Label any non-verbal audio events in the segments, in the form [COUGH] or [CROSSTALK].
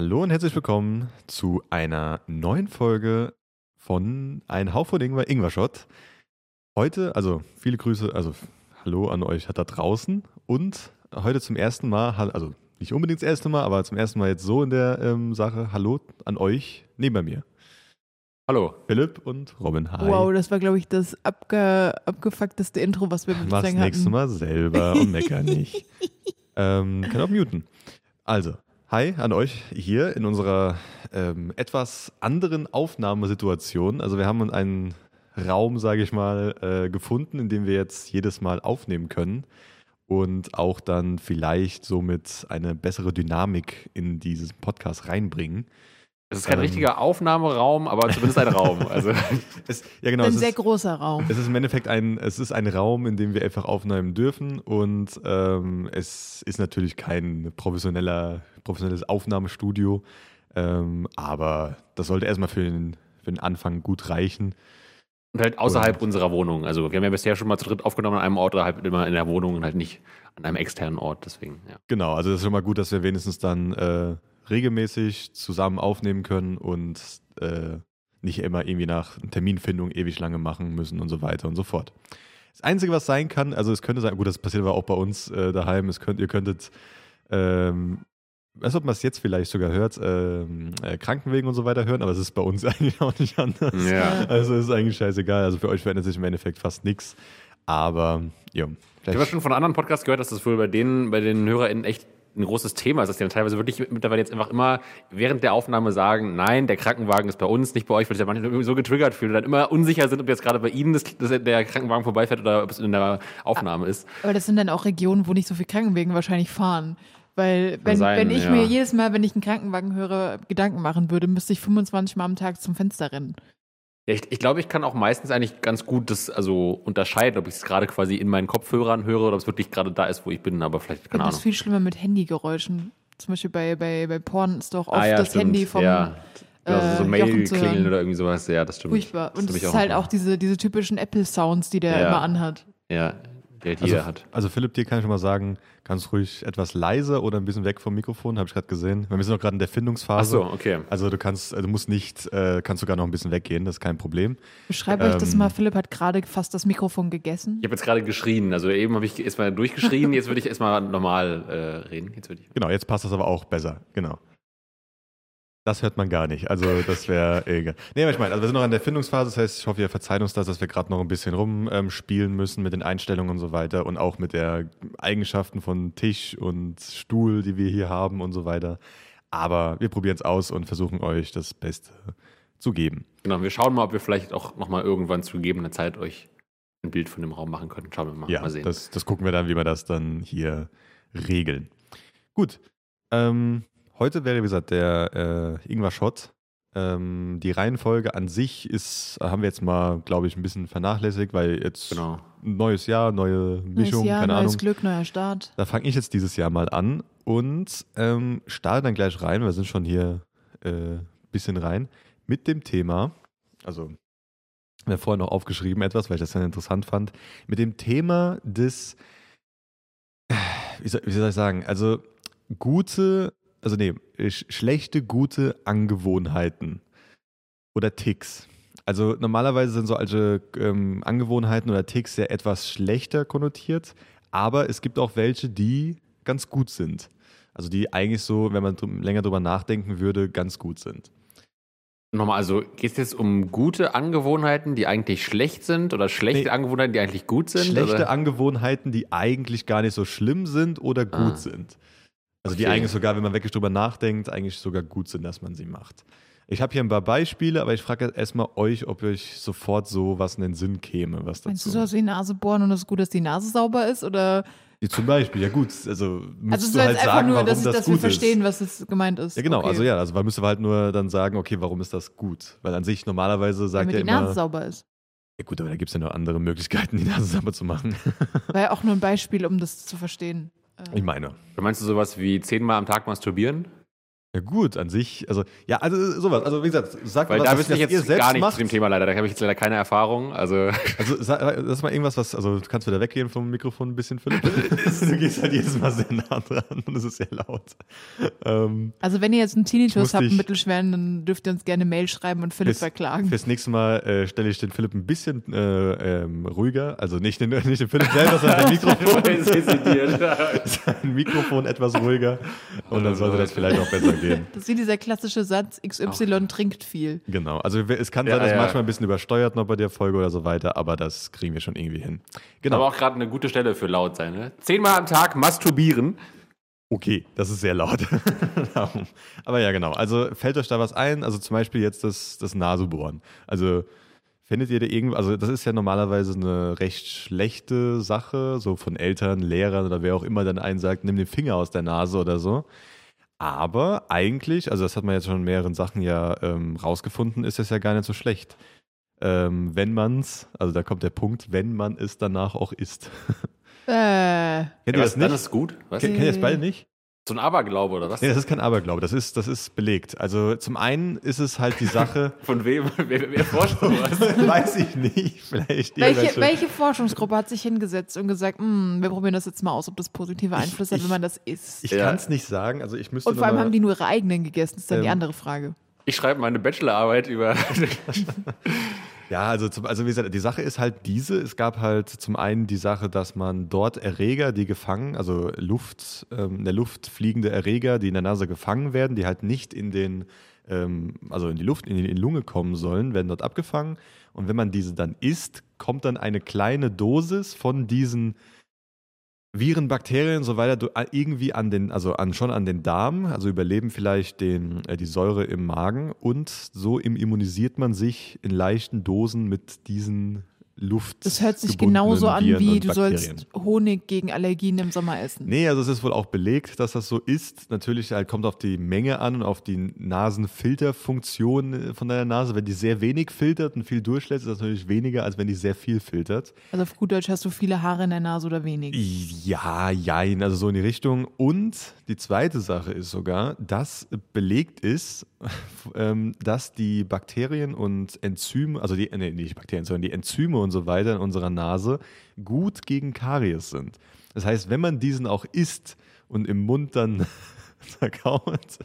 Hallo und herzlich willkommen zu einer neuen Folge von Ein Hauch von Ingwer, Ingwer-Shot. Heute, also viele Grüße, also Hallo an euch da draußen und heute zum ersten Mal, also nicht unbedingt das erste Mal, aber zum ersten Mal jetzt so in der ähm, Sache, Hallo an euch neben mir. Hallo. Philipp und Robin. Hi. Wow, das war, glaube ich, das abge abgefuckteste Intro, was wir bislang Mach's hatten. nächstes Mal selber und mecker nicht. [LAUGHS] ähm, kann auch muten. Also, hi an euch hier in unserer ähm, etwas anderen Aufnahmesituation. Also wir haben einen Raum, sage ich mal, äh, gefunden, in dem wir jetzt jedes Mal aufnehmen können und auch dann vielleicht somit eine bessere Dynamik in diesen Podcast reinbringen. Es ist kein Ähm. richtiger Aufnahmeraum, aber zumindest ein Raum. [LAUGHS] Also Es, ja, genau. ein es sehr ist, großer Raum. Es ist im Endeffekt ein, es ist ein Raum, in dem wir einfach aufnehmen dürfen und ähm, es ist natürlich kein professioneller, professionelles Aufnahmestudio, ähm, aber das sollte erstmal für den, für den Anfang gut reichen. und halt außerhalb unserer Wohnung. Also wir haben ja bisher schon mal zu dritt aufgenommen an einem Ort oder halt immer in der Wohnung und halt nicht an einem externen Ort. Deswegen, ja. Genau, also das ist schon mal gut, dass wir wenigstens dann äh, regelmäßig zusammen aufnehmen können und äh, nicht immer irgendwie nach Terminfindung ewig lange machen müssen und so weiter und so fort. Das Einzige, was sein kann, also es könnte sein, gut, das passiert aber auch bei uns äh, daheim, es könnt, ihr könntet, ähm, weiß ob man es jetzt vielleicht sogar hört, ähm, äh, Krankenwegen und so weiter hören, aber es ist bei uns [LAUGHS] eigentlich auch nicht anders. Ja. Also es ist eigentlich scheißegal, also für euch verändert sich im Endeffekt fast nichts, aber ja. Ich habe schon von anderen Podcasts gehört, dass das wohl bei denen, bei den HörerInnen echt ein großes Thema ist, dass die dann teilweise wirklich mittlerweile jetzt einfach immer während der Aufnahme sagen, nein, der Krankenwagen ist bei uns, nicht bei euch, weil sich ja manchmal irgendwie so getriggert fühlen und dann immer unsicher sind, ob jetzt gerade bei ihnen das, das, der Krankenwagen vorbeifährt oder ob es in der Aufnahme ist. Aber das sind dann auch Regionen, wo nicht so viel Krankenwegen wahrscheinlich fahren. Weil wenn, sein, wenn ich ja. mir jedes Mal, wenn ich einen Krankenwagen höre, Gedanken machen würde, müsste ich 25 Mal am Tag zum Fenster rennen. Ja, ich, ich glaube, ich kann auch meistens eigentlich ganz gut das also unterscheiden, ob ich es gerade quasi in meinen Kopfhörern höre oder ob es wirklich gerade da ist, wo ich bin, aber vielleicht, Ich keine finde das Ahnung. viel schlimmer mit Handygeräuschen. Zum Beispiel bei, bei, bei Porn ist doch oft Ah, ja, das stimmt. Handy vom ja. Ja, so äh, Mail klingeln oder irgendwie sowas. Ja, das stimmt. furchtbar. Und es ist halt noch. auch diese, diese typischen Apple-Sounds, die der Ja. immer anhat. Ja, der halt Also, jeder hat. also Philipp, dir kann ich schon mal sagen, ganz ruhig etwas leiser oder ein bisschen weg vom Mikrofon, habe ich gerade gesehen. Wir sind noch gerade in der Ach Findungsphase. so, okay. Also du kannst, also du musst nicht, äh, kannst sogar noch ein bisschen weggehen, das ist kein Problem. Beschreib euch das Ähm, mal. Philipp hat gerade fast das Mikrofon gegessen. Ich habe jetzt gerade geschrien. Also eben habe ich erstmal durchgeschrien, jetzt würde ich erstmal normal äh, reden. Jetzt würde ich. Genau, jetzt passt das aber auch besser, genau. Das hört man gar nicht, also das wäre egal. Nee, aber ich meine, also wir sind noch in der Findungsphase, das heißt, ich hoffe, ihr verzeiht uns das, dass wir gerade noch ein bisschen rumspielen ähm, müssen mit den Einstellungen und so weiter und auch mit der Eigenschaften von Tisch und Stuhl, die wir hier haben und so weiter. Aber wir probieren es aus und versuchen euch das Beste zu geben. Genau, wir schauen mal, ob wir vielleicht auch nochmal irgendwann zu gegebener Zeit euch ein Bild von dem Raum machen können. Schauen wir mal. Ja, mal sehen. das, das gucken wir dann, wie wir das dann hier regeln. Gut. Ähm, heute wäre, wie gesagt, der äh, Ingwer Schott. Ähm, die Reihenfolge an sich ist, haben wir jetzt mal, glaube ich, ein bisschen vernachlässigt, weil jetzt genau. ein neues Jahr, neue Mischung, neues Jahr, keine neues Ahnung. Glück, neuer Start. Da fange ich jetzt dieses Jahr mal an und ähm, starte dann gleich rein. Wir sind schon hier ein äh, bisschen rein mit dem Thema, also mir vorher noch aufgeschrieben etwas, weil ich das dann interessant fand, mit dem Thema des, wie soll, wie soll ich sagen, also gute, also nee, sch schlechte, gute Angewohnheiten oder Ticks. Also normalerweise sind solche ähm, Angewohnheiten oder Ticks ja etwas schlechter konnotiert, aber es gibt auch welche, die ganz gut sind. Also die eigentlich so, wenn man dr länger drüber nachdenken würde, ganz gut sind. Nochmal, also geht es jetzt um gute Angewohnheiten, die eigentlich schlecht sind oder schlechte Nee. Angewohnheiten, die eigentlich gut sind? Schlechte oder? Angewohnheiten, die eigentlich gar nicht so schlimm sind oder gut Ah. sind. Also die Okay. eigentlich sogar, wenn man wirklich drüber nachdenkt, eigentlich sogar gut sind, dass man sie macht. Ich habe hier ein paar Beispiele, aber ich frage jetzt erstmal euch, ob euch sofort so was in den Sinn käme, was Meinst du dazu. sowas wie Nase bohren und es ist gut, dass die Nase sauber ist? Oder Ja, Zum Beispiel, ja gut, also musst also es du halt jetzt einfach sagen, nur, warum dass, das dass gut wir verstehen, ist. was es gemeint ist. Ja genau, Okay. also ja, also man müsste halt nur dann sagen, okay, warum ist das gut? Weil an sich normalerweise sagt er die immer, Nase sauber ist. ja gut, aber da gibt es ja noch andere Möglichkeiten, die Nase sauber zu machen. War ja [LAUGHS] auch nur ein Beispiel, um das zu verstehen. Ich meine, meinst du sowas wie zehnmal am Tag masturbieren? Ja gut, an sich, also ja, also sowas. Also wie gesagt, sagt Weil mal, da was, wüsste ich jetzt selbst gar nichts macht. zu dem Thema leider. Da habe ich jetzt leider keine Erfahrung. Also Also sag, das ist mal irgendwas, was, also kannst du da weggehen vom Mikrofon ein bisschen, Philipp? [LAUGHS] du gehst halt jedes Mal sehr nah dran und es ist sehr laut. Ähm, Also wenn ihr jetzt einen Tinnitus habt, einen mittelschweren, dann dürft ihr uns gerne Mail schreiben und Philipp verklagen. Fürs nächste Mal äh, stelle ich den Philipp ein bisschen äh, ähm, ruhiger, also nicht den, [LAUGHS] nicht den Philipp selber, sondern sein [LAUGHS] Mikrofon, sein Mikrofon etwas ruhiger und dann sollte das vielleicht auch besser gehen. Das ist wie dieser klassische Satz, XY trinkt viel. Genau, also es kann Ja, sein, dass ja. manchmal ein bisschen übersteuert noch bei der Folge oder so weiter, aber das kriegen wir schon irgendwie hin. Genau, Aber auch gerade eine gute Stelle für laut sein. Ne? Zehnmal am Tag masturbieren. okay, das ist sehr laut. [LAUGHS] Aber ja, genau, also fällt euch da was ein? Also zum Beispiel jetzt das, das Nasebohren. Also Findet ihr da irgendwo, also das ist ja normalerweise eine recht schlechte Sache, so von Eltern, Lehrern oder wer auch immer dann einen sagt, nimm den Finger aus der Nase oder so. Aber eigentlich, also das hat man jetzt schon in mehreren Sachen ja ähm, rausgefunden, ist das ja gar nicht so schlecht. Ähm, wenn man's, also da kommt der Punkt, wenn man es danach auch isst. Äh, Kennt ihr das was, dann nicht? ist gut. Was? Kennt ihr das beide nicht? So ein Aberglaube oder was? Nee, das ist kein Aberglaube, das ist, das ist belegt. Also zum einen ist es halt die Sache, [LAUGHS] Von wem? Wer, wer forscht sowas? [LAUGHS] weiß ich nicht, vielleicht welche, welche Forschungsgruppe hat sich hingesetzt und gesagt, "Hm, wir probieren das jetzt mal aus, ob das positive Einfluss hat, ich- wenn man das isst? Ich Ja. kann es nicht sagen, also ich müsste und vor allem mal- haben die nur ihre eigenen gegessen, ist dann die Ähm, andere Frage. Ich schreibe meine Bachelorarbeit über. [LAUGHS] Ja, also, zum, also wie gesagt, die Sache ist halt diese. Es gab halt zum einen die Sache, dass man dort Erreger, die gefangen, also Luft, ähm, in der Luft fliegende Erreger, die in der Nase gefangen werden, die halt nicht in den, ähm, also in die Luft, in die, in die Lunge kommen sollen, werden dort abgefangen. Und wenn man diese dann isst, kommt dann eine kleine Dosis von diesen Viren, Bakterien und so weiter du- irgendwie an den, also an, schon an den Darm, also überleben vielleicht den, äh, die Säure im Magen und so im immunisiert man sich in leichten Dosen mit diesen Luft. Das hört sich genauso an wie du sollst Honig gegen Allergien im Sommer essen. Nee, also es ist wohl auch belegt, dass das so ist. Natürlich halt kommt auf die Menge an und auf die Nasenfilterfunktion äh, von deiner Nase. Wenn die sehr wenig filtert und viel durchlässt, ist das natürlich weniger, als wenn die sehr viel filtert. Also auf gut Deutsch hast du viele Haare in der Nase oder wenig. Ja, jein, also so in die Richtung. Und die zweite Sache ist sogar, dass belegt ist, [LAUGHS] ähm, dass die Bakterien und Enzyme, also die, nee, nicht Bakterien, sondern die Enzyme und so weiter in unserer Nase gut gegen Karies sind. Das heißt, wenn man diesen auch isst und im Mund dann [LAUGHS] zerkaut,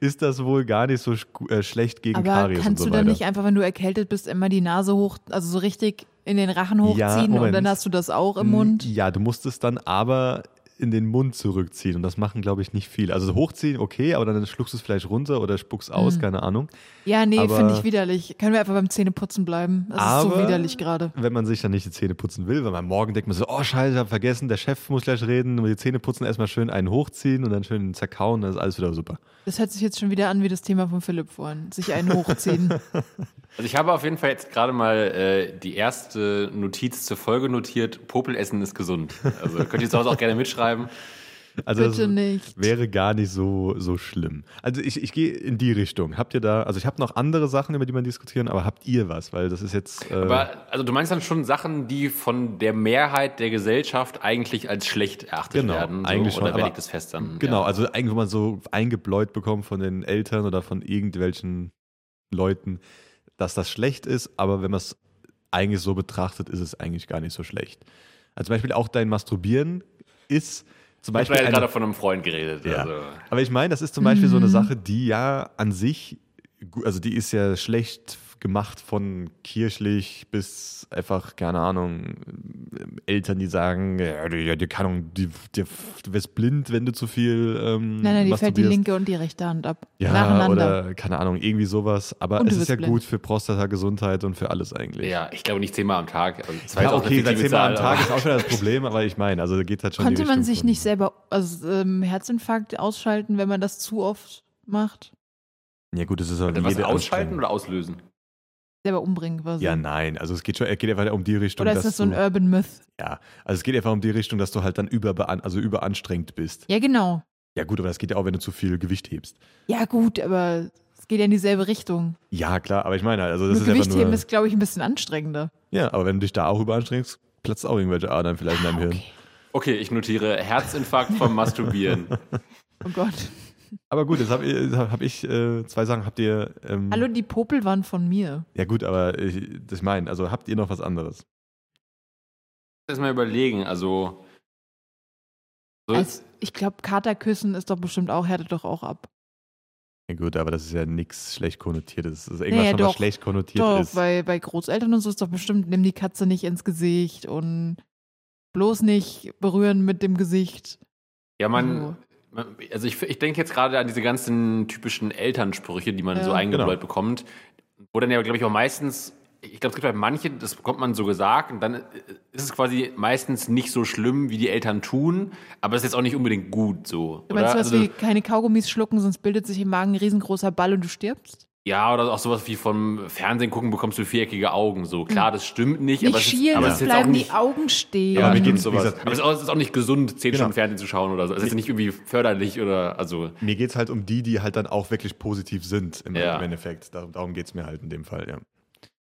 ist das wohl gar nicht so sch- äh, schlecht gegen Aber Karies kannst und so du dann weiter. nicht einfach, wenn du erkältet bist, immer die Nase hoch, also so richtig in den Rachen Ja, hochziehen und Moment. dann hast du das auch im Mund? Ja, du musst es dann aber in den Mund zurückziehen und das machen, glaube ich, nicht viel. Also hochziehen, okay, aber dann schluckst du es vielleicht runter oder spuckst aus, Mhm. keine Ahnung. Ja, nee, Aber- finde ich widerlich. Können wir einfach beim Zähneputzen bleiben? Das ist so Aber- widerlich gerade. Wenn man sich dann nicht die Zähne putzen will, weil man morgen denkt man so, oh scheiße, ich hab vergessen, der Chef muss gleich reden, und die Zähne putzen, erstmal schön einen hochziehen und dann schön zerkauen, dann ist alles wieder super. Das hört sich jetzt schon wieder an wie das Thema von Philipp vorhin. Sich einen hochziehen. [LAUGHS] Also ich habe auf jeden Fall jetzt gerade mal äh, die erste Notiz zur Folge notiert. Popelessen ist gesund. Also könnt ihr zu Hause auch gerne mitschreiben. Also Bitte das nicht. wäre gar nicht so, so schlimm. Also ich, ich gehe in die Richtung. Habt ihr da, also ich habe noch andere Sachen, über die man diskutieren, aber habt ihr was? Weil das ist jetzt. Äh, Aber also du meinst dann schon Sachen, die von der Mehrheit der Gesellschaft eigentlich als schlecht erachtet Genau, werden. So, eigentlich schon, Oder wer aber- liegt das fest dann? Genau, Ja. also eigentlich, wo man so eingebläut bekommt von den Eltern oder von irgendwelchen Leuten, dass das schlecht ist, aber wenn man es eigentlich so betrachtet, ist es eigentlich gar nicht so schlecht. Also zum Beispiel auch dein Masturbieren ist zum Ich habe Beispiel. ja gerade von einem Freund geredet. ja. Also. Aber ich meine, das ist zum Beispiel so eine Sache, die ja an sich, also die ist ja schlecht gemacht von kirchlich bis einfach, keine Ahnung, Eltern, die sagen, ja, die, ja, die, keine Ahnung, die, die, du wirst blind, wenn du zu viel ähm, Nein, nein, die fällt die linke und die rechte Hand ab. Ja, Nacheinander. oder keine Ahnung, irgendwie sowas. Aber Und es ist ja blind. gut für Prostata-Gesundheit und für alles eigentlich. Ja, ich glaube nicht zehnmal am Tag. Also zwei Ja, okay, zehnmal am Tag ist auch schon das [LAUGHS] Problem, aber ich meine, also da geht halt schon Konnte die man sich von- nicht selber also, ähm, Herzinfarkt ausschalten, wenn man das zu oft macht? Ja gut, das ist halt Was ausschalten oder auslösen? Selber umbringen quasi. Ja, nein, also es geht schon, es geht einfach um die Richtung, Oder ist dass das so ein du, Urban Myth? ja, also es geht einfach um die Richtung, dass du halt dann über, also überanstrengt bist. Ja, genau. Ja gut, aber das geht ja auch, wenn du zu viel Gewicht hebst. Ja, gut, aber es geht ja in dieselbe Richtung. Ja, klar, aber ich meine, also das Nur ist einfach Gewichtheben nur, ist, glaube ich, ein bisschen anstrengender. ja, aber wenn du dich da auch überanstrengst, platzt auch irgendwelche Adern vielleicht in deinem Hirn. Okay, ich notiere Herzinfarkt vom Masturbieren. [LAUGHS] Oh Gott. Aber gut, jetzt habe ich, hab ich äh, zwei Sachen. Habt ihr. Ähm, Hallo, die Popel waren von mir. Ja, gut, aber ich, das ich meine, also habt ihr noch was anderes? Lass mal überlegen, also. so- Als, ich glaube, Katerküssen ist doch bestimmt auch, härtet doch auch ab. Ja, gut, aber das ist ja nichts schlecht konnotiertes. Das ist irgendwas, Naja, schon, was doch. schlecht konnotiert Doch, ist. bei, bei Großeltern und so ist doch bestimmt, nimm die Katze nicht ins Gesicht und bloß nicht berühren mit dem Gesicht. Ja, man, So. man also ich, ich denke jetzt gerade an diese ganzen typischen Elternsprüche, die man Ja. so eingebläut Genau. bekommt, wo dann ja, glaube ich, auch meistens, ich glaube, es gibt halt manche, das bekommt man so gesagt und dann äh, ist es quasi meistens nicht so schlimm, wie die Eltern tun, aber es ist jetzt auch nicht unbedingt gut so. Du meinst oder? sowas Also, wie keine Kaugummis schlucken, sonst bildet sich im Magen ein riesengroßer Ball und du stirbst? Ja, oder auch sowas wie vom Fernsehen gucken bekommst du viereckige Augen. So klar, das stimmt nicht, Nicht aber es ist, schielen, aber es bleiben nicht, die Augen stehen. Ja, Aber mir geht's, wie sowas. gesagt, aber es ist auch, es ist auch nicht gesund, zehn Genau. Stunden Fernsehen zu schauen oder so. Es ist nicht irgendwie förderlich oder also. Mir geht es halt um die, die halt dann auch wirklich positiv sind im, Ja. im Endeffekt. Darum, darum geht es mir halt in dem Fall, ja.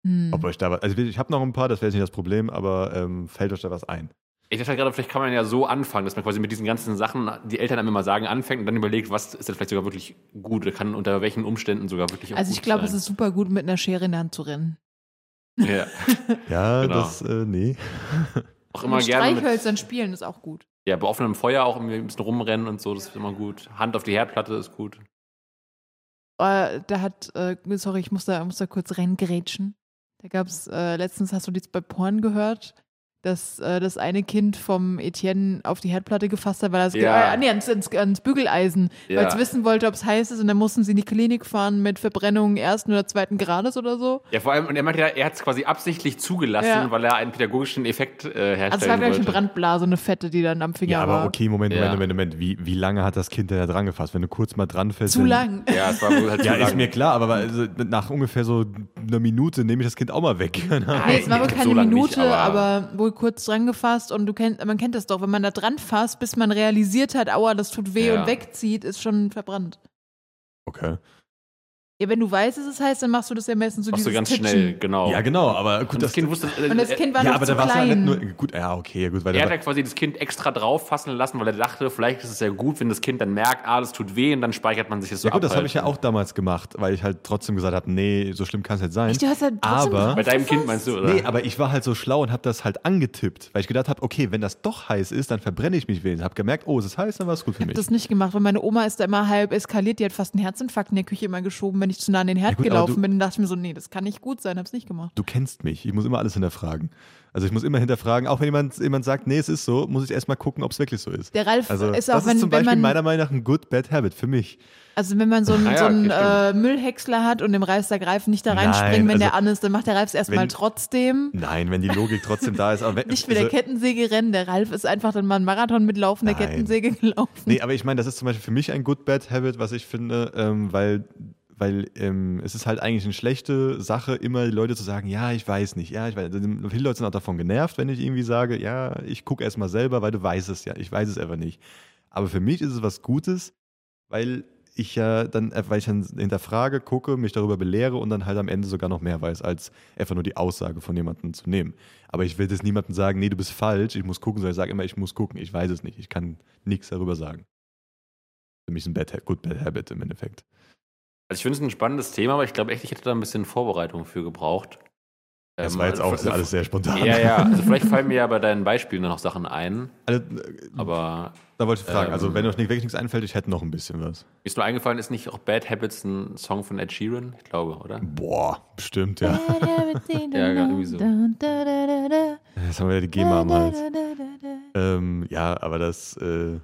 Hm. Ob euch da was, also ich habe noch ein paar, das wäre jetzt nicht das Problem, aber ähm, fällt euch da was ein? Ich dachte gerade, vielleicht kann man ja so anfangen, dass man quasi mit diesen ganzen Sachen, die Eltern einem immer sagen, anfängt und dann überlegt, was ist denn vielleicht sogar wirklich gut oder kann unter welchen Umständen sogar wirklich auch Also gut ich glaube, es ist super gut, mit einer Schere in der Hand zu rennen. Ja. [LAUGHS] Ja, Genau. das, äh, nee. Auch immer mit gerne mit, Streichhölzern spielen ist auch gut. ja, bei offenem Feuer auch irgendwie ein bisschen rumrennen und so, das ist immer gut. Hand auf die Herdplatte ist gut. Äh, da hat, äh, sorry, ich muss da, muss da kurz reingrätschen. Da gab es, äh, letztens hast du das bei Porn gehört, dass äh, das eine Kind vom Etienne auf die Herdplatte gefasst hat, weil er es, Ja. äh, nee, ans, ans, ans Bügeleisen, Ja. weil es wissen wollte, ob es heiß ist und dann mussten sie in die Klinik fahren mit Verbrennung ersten oder zweiten Grades oder so. Ja, vor allem, und er meinte ja, er hat es quasi absichtlich zugelassen, Ja. weil er einen pädagogischen Effekt äh, herstellen Also es war, glaube ich, eine. Brandblase, eine fette, die dann am Finger Ja, war. aber okay, Moment, Moment, Ja. Moment, Moment. Wie, wie lange hat das Kind denn da dran gefasst? Wenn du kurz mal dran fällst. Zu lang. Ja, es war wohl halt Ja, zu ist lang. mir klar, aber also, nach ungefähr so einer Minute nehme ich das Kind auch mal weg. Nee, es war wohl so keine lang Minute, nicht, aber, aber- wohl kurz dran gefasst und du kennt, man kennt das doch, wenn man da dran fasst, bis man realisiert hat, aua, das tut weh Ja. und wegzieht, ist schon verbrannt. Okay. Ja, wenn du weißt, dass es heißt, dann machst du das ja meistens so Machst du dieses ganz Titschen. schnell, genau. Ja, genau, aber gut, Und das Kind wusste, äh, Und das Kind war ja, noch aber zu da war es ja klein. nicht nur. Gut, ja, okay, gut, weil Er hat ja quasi das Kind extra drauf fassen lassen, weil er dachte, vielleicht ist es ja gut, wenn das Kind dann merkt, ah, das tut weh und dann speichert man sich das so Ja gut, das ab. habe ich ja auch damals gemacht, weil ich halt trotzdem gesagt habe, nee, so schlimm kann es nicht sein. Echt, du hast ja trotzdem Aber- Bei deinem? Kind meinst du, oder? Nee, aber ich war halt so schlau und habe das halt angetippt, weil ich gedacht habe, okay, wenn das doch heiß ist, dann verbrenne ich mich wenigstens. Habe gemerkt, oh, es ist heiß, dann war es gut für Ich mich. habe das nicht gemacht, weil meine Oma ist da immer halb eskaliert, die hat fast einen Herzinfarkt in der Küche immer geschoben, wenn ich zu nah an den Herd Ja gut, gelaufen du- bin. Dann dachte ich mir so, nee, das kann nicht gut sein, hab's nicht gemacht. Du kennst mich, ich muss immer alles hinterfragen. Also ich muss immer hinterfragen, auch wenn jemand, jemand sagt, nee, es ist so, muss ich erstmal gucken, ob es wirklich so ist. Der Ralf Also ist das auch, wenn, ist zum wenn Beispiel man, meiner Meinung nach ein good bad habit für mich. also wenn man so einen, Ah ja, so einen äh, Müllhäcksler hat und dem Ralf sagt, Ralf nicht da Nein, reinspringen, wenn also der an ist, dann macht der Ralf es erstmal trotzdem. Nein, wenn die Logik trotzdem da ist. Aber wenn, Nicht mit der also- Kettensäge rennen. Der Ralf ist einfach dann mal einen Marathon mit laufender. Kettensäge gelaufen. Nee, aber ich meine, das ist zum Beispiel für mich ein good bad habit, was ich finde, ähm, weil, weil ähm, es ist halt eigentlich eine schlechte Sache, immer die Leute zu sagen, ja, ich weiß nicht, ja, ich weiß. Also, viele Leute sind auch davon genervt, wenn ich irgendwie sage, ja, ich gucke erst mal selber, weil du weißt es ja, ich weiß es einfach nicht. Aber für mich ist es was Gutes, weil ich ja dann, äh, weil ich dann hinterfrage, gucke, mich darüber belehre und dann halt am Ende sogar noch mehr weiß, als einfach nur die Aussage von jemandem zu nehmen. Aber ich will jetzt niemandem sagen, nee, du bist falsch, ich muss gucken, sondern ich sage immer, ich muss gucken, ich weiß es nicht, ich kann nichts darüber sagen. Für mich ist ein bad, good bad habit im Endeffekt. Also ich finde es ein spannendes Thema, aber ich glaube echt, ich hätte da ein bisschen Vorbereitung für gebraucht. Das Ähm, war jetzt auch also- alles sehr spontan. Ja, ja, also [LAUGHS] vielleicht fallen mir ja bei deinen Beispielen noch Sachen ein, Also, aber da wollte ich fragen, also ähm, wenn euch nicht wirklich nichts einfällt, ich hätte noch ein bisschen was. mir ist nur eingefallen, ist nicht auch Bad Habits ein Song von Ed Sheeran? Ich glaube, oder? Boah, bestimmt, ja. Ja, irgendwie so. Jetzt haben wir ja die GEMA am Hals. Ähm, ja, aber das, äh,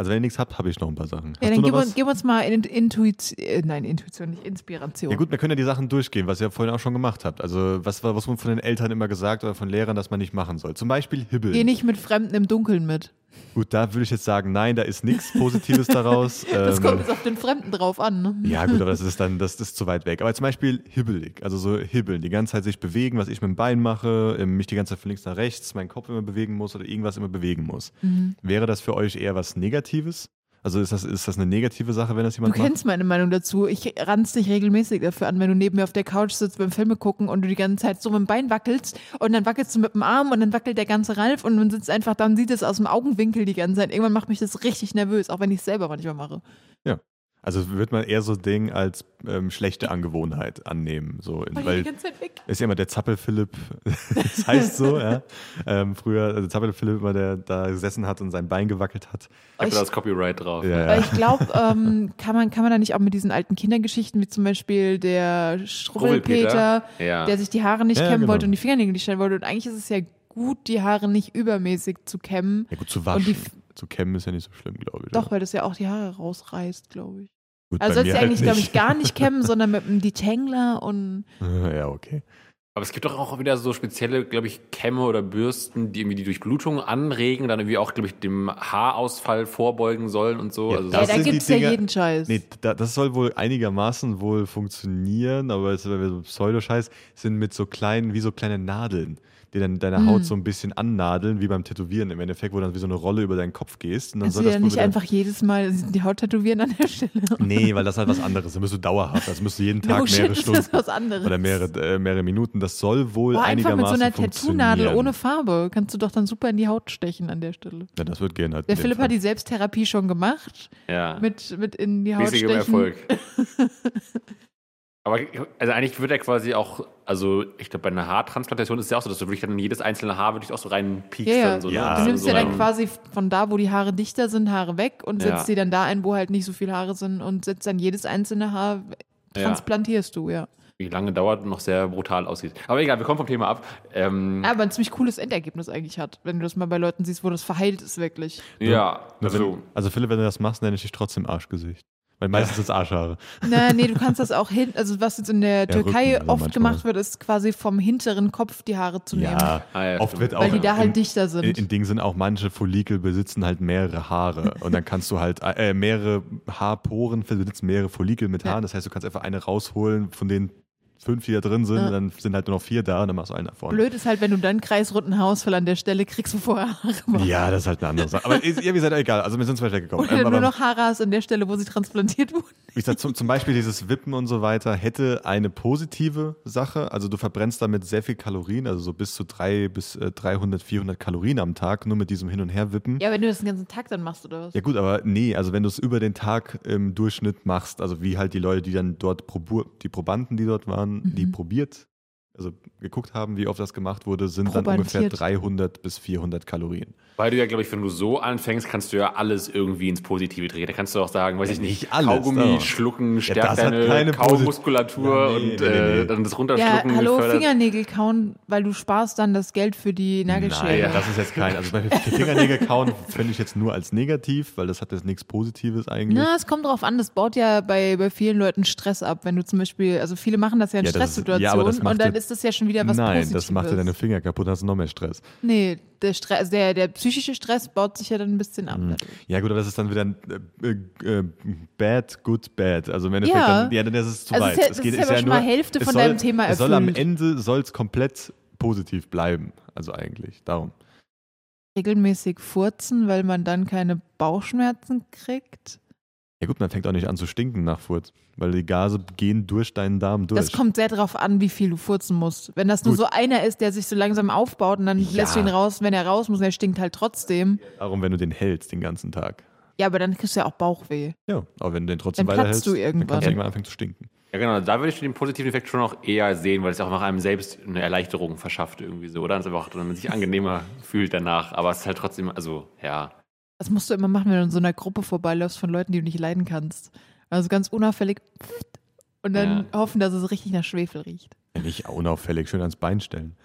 also wenn ihr nichts habt, habe ich noch ein paar Sachen. Ja, Hast du dann gib uns, gib uns mal in, Intuition, äh, nein, Intuition, nicht Inspiration. Ja gut, wir können ja die Sachen durchgehen, was ihr vorhin auch schon gemacht habt. Also was, war- was wurde von den Eltern immer gesagt oder von Lehrern, dass man nicht machen soll. Zum Beispiel Hibbeln. Geh nicht mit Fremden im Dunkeln mit. Gut, da würde ich jetzt sagen, nein, da ist nichts Positives daraus. [LAUGHS] Das Ähm, kommt jetzt auf den Fremden drauf an. Ne? Ja, gut, aber das [LAUGHS] ist dann, das ist zu weit weg. Aber zum Beispiel hibbelig, also so hibbeln, die ganze Zeit sich bewegen, was ich mit dem Bein mache, ähm, mich die ganze Zeit von links nach rechts, meinen Kopf immer bewegen muss oder irgendwas immer bewegen muss. Mhm. Wäre das für euch eher was Negatives? Also ist das, ist das eine negative Sache, wenn das Du jemand macht? kennst meine Meinung dazu. Ich ranz dich regelmäßig dafür an, wenn du neben mir auf der Couch sitzt beim Filme gucken und du die ganze Zeit so mit dem Bein wackelst und dann wackelst du mit dem Arm und dann wackelt der ganze Ralf und man sitzt einfach da und sieht es aus dem Augenwinkel die ganze Zeit. Irgendwann macht mich das richtig nervös, auch wenn ich es selber manchmal mache. Also wird man eher so Ding als ähm, schlechte Angewohnheit annehmen. So, in, Weil weil die ganze Zeit weg. ist ja immer der Zappel-Philipp, [LAUGHS] das heißt so, ja. Ähm, früher, also Zappel-Philipp immer, der da gesessen hat und sein Bein gewackelt hat. Ich habe da das Copyright drauf. Ja, Weil ja. ich glaube, ähm, kann, man, kann man da nicht auch mit diesen alten Kindergeschichten, wie zum Beispiel der Schrubbelpeter, Ja. der sich die Haare nicht Ja, kämmen genau. wollte und die Fingernägel nicht schneiden wollte. Und eigentlich ist es ja gut, die Haare nicht übermäßig zu kämmen. ja, gut, zu Und waschen. Zu kämmen ist ja nicht so schlimm, glaube ich. Doch, weil das ja auch die Haare rausreißt, glaube ich. Gut, Also sollst du eigentlich, halt glaube nicht. ich, gar nicht kämmen, [LAUGHS] sondern mit einem Detangler und [LAUGHS] Ja, okay. Aber es gibt doch auch wieder so spezielle, glaube ich, Kämme oder Bürsten, die irgendwie die Durchblutung anregen, dann irgendwie auch, glaube ich, dem Haarausfall vorbeugen sollen und so. Ja, also Das ja, da die gibt's ja jeden Scheiß. Nee, da, das soll wohl einigermaßen wohl funktionieren, aber es ist so Pseudoscheiß, sind mit so kleinen, wie so kleine Nadeln, die dann deine Hm. Haut so ein bisschen annadeln, wie beim Tätowieren im Endeffekt, wo du dann wie so eine Rolle über deinen Kopf gehst. Und dann Kannst du soll das ja wohl nicht einfach jedes Mal die Haut tätowieren an der Stelle. Nee, weil das halt was anderes. Da müsst du dauerhaft. Das müsst du jeden [LAUGHS] Tag No mehrere shit, Stunden das was anderes. oder mehrere, äh, mehrere Minuten. Das soll wohl Boah, einfach mit so einer Tattoo-Nadel ohne Farbe kannst du doch dann super in die Haut stechen an der Stelle. Ja, das wird gehen halt. Der Philipp Fall. hat die Selbsttherapie schon gemacht, ja. mit, mit in die Haut mäßigem stechen. Erfolg. [LAUGHS] Aber also eigentlich wird er quasi auch, also ich glaube, bei einer Haartransplantation ist es ja auch so, dass du wirklich dann in jedes einzelne Haar wirklich auch so reinpiekst. Ja, ja. So, Ja, ne? Du Ah, nimmst so ja dann quasi von da, wo die Haare dichter sind, Haare weg und setzt Ja. sie dann da ein, wo halt nicht so viele Haare sind und setzt dann jedes einzelne Haar, Ja. transplantierst du, ja. Wie lange dauert und noch sehr brutal aussieht. Aber egal, wir kommen vom Thema ab. Ähm, Aber ein ziemlich cooles Endergebnis eigentlich hat, wenn du das mal bei Leuten siehst, wo das verheilt ist wirklich. ja, Also, also also Philipp, wenn du das machst, nenne ich dich trotzdem Arschgesicht. Weil meistens ist es Arschhaare. Na, nee, du kannst das auch hin, also was jetzt in der Türkei Rücken, also oft manchmal. gemacht wird, ist quasi vom hinteren Kopf die Haare zu nehmen. Ja, Ah, ja, oft wird auch Weil die da halt in, dichter sind. in, in Dingen sind auch manche Follikel besitzen halt mehrere Haare und dann kannst du halt äh, mehrere Haarporen besitzen mehrere Follikel mit Ja. Haaren. Das heißt, du kannst einfach eine rausholen von den fünf, die da drin sind, Ja. dann sind halt nur noch vier da und dann machst du einen vorne. Blöd ist halt, wenn du dann kreisrunden Haarausfall an der Stelle kriegst, wo vorher Haare waren. Ja, das ist halt eine andere Sache. Aber ist, ihr seid egal. Also wir sind zum Beispiel weggekommen. Oder Ähm, nur noch Haare hast an der Stelle, wo sie transplantiert wurden. wie gesagt, zum, zum Beispiel dieses Wippen und so weiter hätte eine positive Sache. Also du verbrennst damit sehr viel Kalorien, also so bis zu drei bis äh, 300, 400 Kalorien am Tag, nur mit diesem Hin- und Herwippen. Ja, wenn du das den ganzen Tag dann machst, oder was? Ja gut, aber nee, also wenn du es über den Tag im Durchschnitt machst, also wie halt die Leute, die dann dort, probu- die Probanden, die dort waren, die Mhm. probiert, also geguckt haben, wie oft das gemacht wurde, sind dann ungefähr Probandiert. 300 bis 400 Kalorien. Weil du ja, glaube ich, wenn du so anfängst, kannst du ja alles irgendwie ins Positive drehen. Da kannst du auch sagen, weiß ich nicht, nicht alles, Kaugummi doch. schlucken, stärkt hat deine keine Kaumuskulatur Ja, nee, und nee, nee, äh, dann das Ja, Runterschlucken hallo, fördert. Fingernägel kauen, weil du sparst dann das Geld für die Nagelschere. Nein, das ist jetzt kein, also Fingernägel kauen finde ich jetzt nur als negativ, weil das hat jetzt nichts Positives eigentlich. Na, es kommt drauf an, das baut ja bei, bei vielen Leuten Stress ab, wenn du zum Beispiel, also viele machen das ja in Ja, ist- Stresssituationen ja, und dann ja- ist das ja schon wieder was Nein, Positives. das macht ja deine Finger kaputt, dann hast du noch mehr Stress. Nee, der, Stress, der, der psychische Stress baut sich ja dann ein bisschen ab. Mhm. Ja gut, aber das ist dann wieder ein äh, äh, bad, good, bad. Also im Endeffekt, Ja. dann, ja, dann ist es zu Also weit. es ist ja- das ist ja aber schon mal Hälfte es von soll, deinem Thema Es soll am erfüllt. Ende soll es komplett positiv bleiben. Also eigentlich, darum. Regelmäßig furzen, weil man dann keine Bauchschmerzen kriegt. Ja gut, man fängt auch nicht an zu stinken nach Furz, weil die Gase gehen durch deinen Darm durch. Das kommt sehr drauf an, wie viel du furzen musst. Wenn das nur Gut. so einer ist, der sich so langsam aufbaut und dann Ja. lässt du ihn raus, wenn er raus muss und er stinkt halt trotzdem. Darum, wenn du den hältst den ganzen Tag. Ja, aber dann kriegst du ja auch Bauchweh. Ja, aber wenn du den trotzdem Dann weiterhältst, platzt du dann irgendwann. kannst du irgendwann anfangen zu stinken. Ja, genau. Da würde ich den positiven Effekt schon auch eher sehen, weil es ja auch nach einem selbst eine Erleichterung verschafft irgendwie so, oder? Das ist einfach, dass man sich angenehmer fühlt danach. Aber es ist halt trotzdem, also, ja. Das musst du immer machen, wenn du in so einer Gruppe vorbeiläufst von Leuten, die du nicht leiden kannst. Also ganz unauffällig und dann hoffen, dass es richtig nach Schwefel riecht. Ja, nicht unauffällig, schön ans Bein stellen.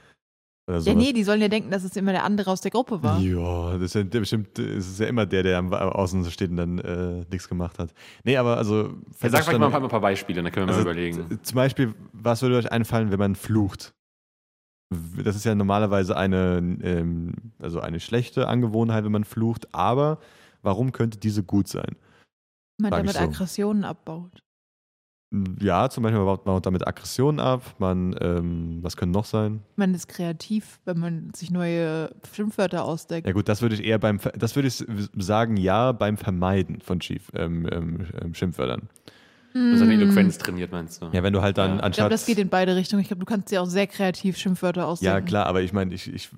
Oder Ja, nee, die sollen ja denken, dass es immer der andere aus der Gruppe war. Ja, das ist ja der bestimmt, es ist ja immer der, der am außen so steht und dann äh, nichts gemacht hat. Nee, aber also. Ja, sag vielleicht mal ein paar, ein paar Beispiele, dann können wir also, mal überlegen. Zum Beispiel, was würde euch einfallen, wenn man flucht? Das ist ja normalerweise eine, ähm, also eine schlechte Angewohnheit, wenn man flucht, aber warum könnte diese gut sein? Man Sag damit so. Aggressionen abbaut. Ja, zum Beispiel, man baut, man damit Aggressionen ab, man, ähm, was können noch sein? Man ist kreativ, wenn man sich neue Schimpfwörter ausdenkt. Ja gut, das würde ich eher beim, das würde ich sagen, ja, beim Vermeiden von Schief, ähm, ähm, Schimpfwörtern. Und seine Eloquenz trainiert, meinst du? Ja, wenn du halt dann Ja. Ich glaube, anstatt. das geht in beide Richtungen. Ich glaube, du kannst dir auch sehr kreativ Schimpfwörter ausdenken. ja, klar, aber ich meine, ich, ich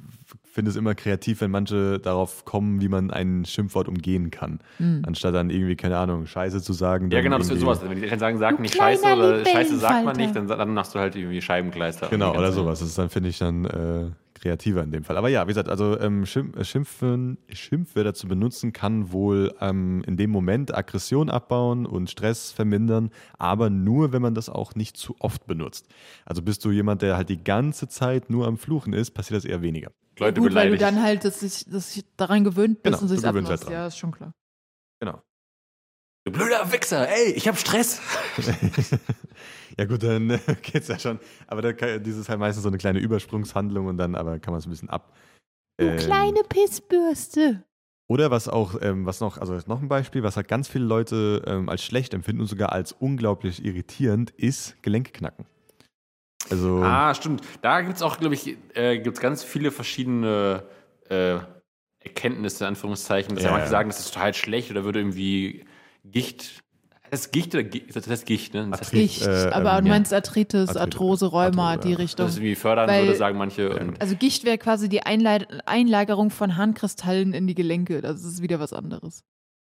finde es immer kreativ, wenn manche darauf kommen, wie man ein Schimpfwort umgehen kann. Anstatt dann irgendwie, keine Ahnung, Scheiße zu sagen. Ja, dann genau, das ist irgendwie- sowas. Wenn die Eltern sagen, sag Du nicht Scheiße oder Scheiße sagt man nicht, dann, dann machst du halt irgendwie Scheibenkleister. Genau, oder sowas. Das ist dann, finde ich, dann äh, kreativer in dem Fall. Aber ja, wie gesagt, also ähm, äh, Schimpfen, Schimpfwörter zu benutzen, kann wohl ähm, in dem Moment Aggression abbauen und Stress vermindern, aber nur, wenn man das auch nicht zu oft benutzt. Also bist du jemand, der halt die ganze Zeit nur am Fluchen ist, passiert das eher weniger. Leute Gut, weil du dann halt dass ich, dass ich daran gewöhnt bist Genau, und sich abnutzt. halt dran. Ja, ist schon klar. Genau. Du blöder Wichser, ey, ich hab Stress. [LAUGHS] ja gut, dann [LAUGHS] geht's ja schon. Aber da kann, dieses ist halt meistens so eine kleine Übersprungshandlung und dann aber kann man es ein bisschen ab. Du ähm, kleine Pissbürste. Oder was auch, ähm, was noch, also noch ein Beispiel, was halt ganz viele Leute ähm, als schlecht empfinden und sogar als unglaublich irritierend, ist Gelenkknacken. Also, Ah, stimmt. Da gibt's auch, glaube ich, äh, gibt's ganz viele verschiedene äh, Erkenntnisse, in Anführungszeichen. Dass ja, Ja, manche sagen, das ist total schlecht oder würde irgendwie Gicht. Das ist Gicht oder Gicht? Das heißt Gicht, ne? Das heißt, Gicht. äh, aber ähm, du ja. meinst Arthritis, Arthritis, Arthrose, Rheuma, Arthrose, die ja. Richtung. das ist irgendwie fördern Weil- würde, sagen manche. Und Also Gicht wäre quasi die Einlei- Einlagerung von Harnkristallen in die Gelenke. Das ist wieder was anderes.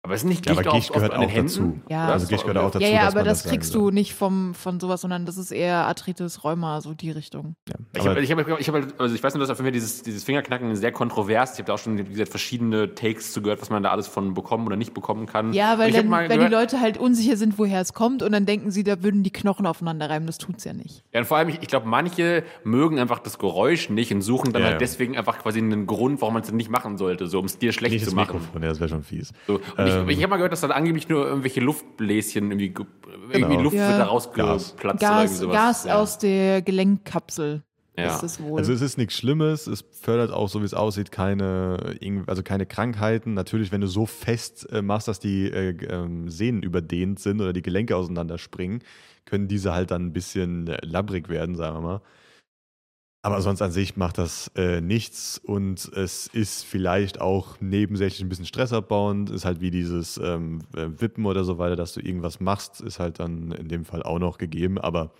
Aber ist nicht Ja, Gicht aber auch Gicht oft gehört auch Händen? dazu. Ja. Also Gicht gehört auch dazu. ja, ja, aber das sagen kriegst soll. du nicht vom, von sowas, sondern das ist eher Arthritis, Rheuma, so die Richtung. Ja. Ich Aber habe, ich habe, ich habe, also ich weiß nur, dass auf jeden Fall dieses, dieses Fingerknacken sehr kontrovers. Ich habe da auch schon, wie gesagt, verschiedene Takes zu gehört, was man da alles von bekommen oder nicht bekommen kann. Ja, weil, dann, weil die gehört, Leute halt unsicher sind, woher es kommt und dann denken sie, da würden die Knochen aufeinander reiben. Das tut's ja nicht. Ja, und vor allem, ich, ich glaube, manche mögen einfach das Geräusch nicht und suchen dann Ja, halt ja. deswegen einfach quasi einen Grund, warum man es nicht machen sollte, so um es dir schlecht nicht zu das machen. Mikrofon, ja, das wäre schon fies. So. Und Ähm. ich, ich habe mal gehört, dass dann angeblich nur irgendwelche Luftbläschen irgendwie, ge- irgendwie Genau. Luft Ja. wird da Gas. rausgeplatzt oder irgendwie Gas, sowas. Gas ja. aus der Gelenkkapsel Ja. ist es wohl. Also es ist nichts Schlimmes, es fördert auch, so wie es aussieht, keine, also keine Krankheiten. Natürlich, wenn du so fest äh, machst, dass die äh, ähm, Sehnen überdehnt sind oder die Gelenke auseinanderspringen, können diese halt dann ein bisschen äh, labbrig werden, sagen wir mal. Aber sonst an sich macht das äh, nichts und es ist vielleicht auch nebensächlich ein bisschen stressabbauend, ist halt wie dieses ähm, äh, Wippen oder so weiter, dass du irgendwas machst, ist halt dann in dem Fall auch noch gegeben, aber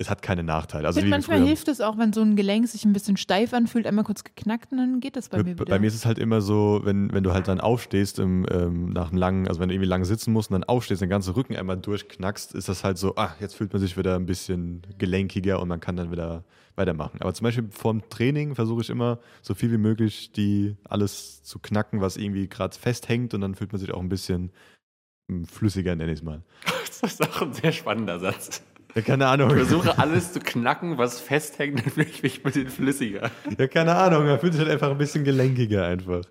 es hat keine Nachteile. Also finde, wie manchmal hilft es auch, wenn so ein Gelenk sich ein bisschen steif anfühlt, einmal kurz geknackt und dann geht das bei mir wieder. Bei mir ist es halt immer so, wenn, wenn du halt dann aufstehst im, ähm, nach einem langen, also wenn du irgendwie lang sitzen musst und dann aufstehst, den ganzen Rücken einmal durchknackst, ist das halt so, ah, jetzt fühlt man sich wieder ein bisschen gelenkiger und man kann dann wieder weitermachen. Aber zum Beispiel vorm Training versuche ich immer so viel wie möglich die alles zu knacken, was irgendwie gerade festhängt und dann fühlt man sich auch ein bisschen mm, flüssiger, nenne ich es mal. [LAUGHS] Das ist auch ein sehr spannender Satz. Ja, keine Ahnung. Ich versuche alles zu knacken, was festhängt, [LAUGHS] dann fühle ich mich ein bisschen flüssiger. Ja, keine Ahnung, man fühlt sich halt einfach ein bisschen gelenkiger einfach.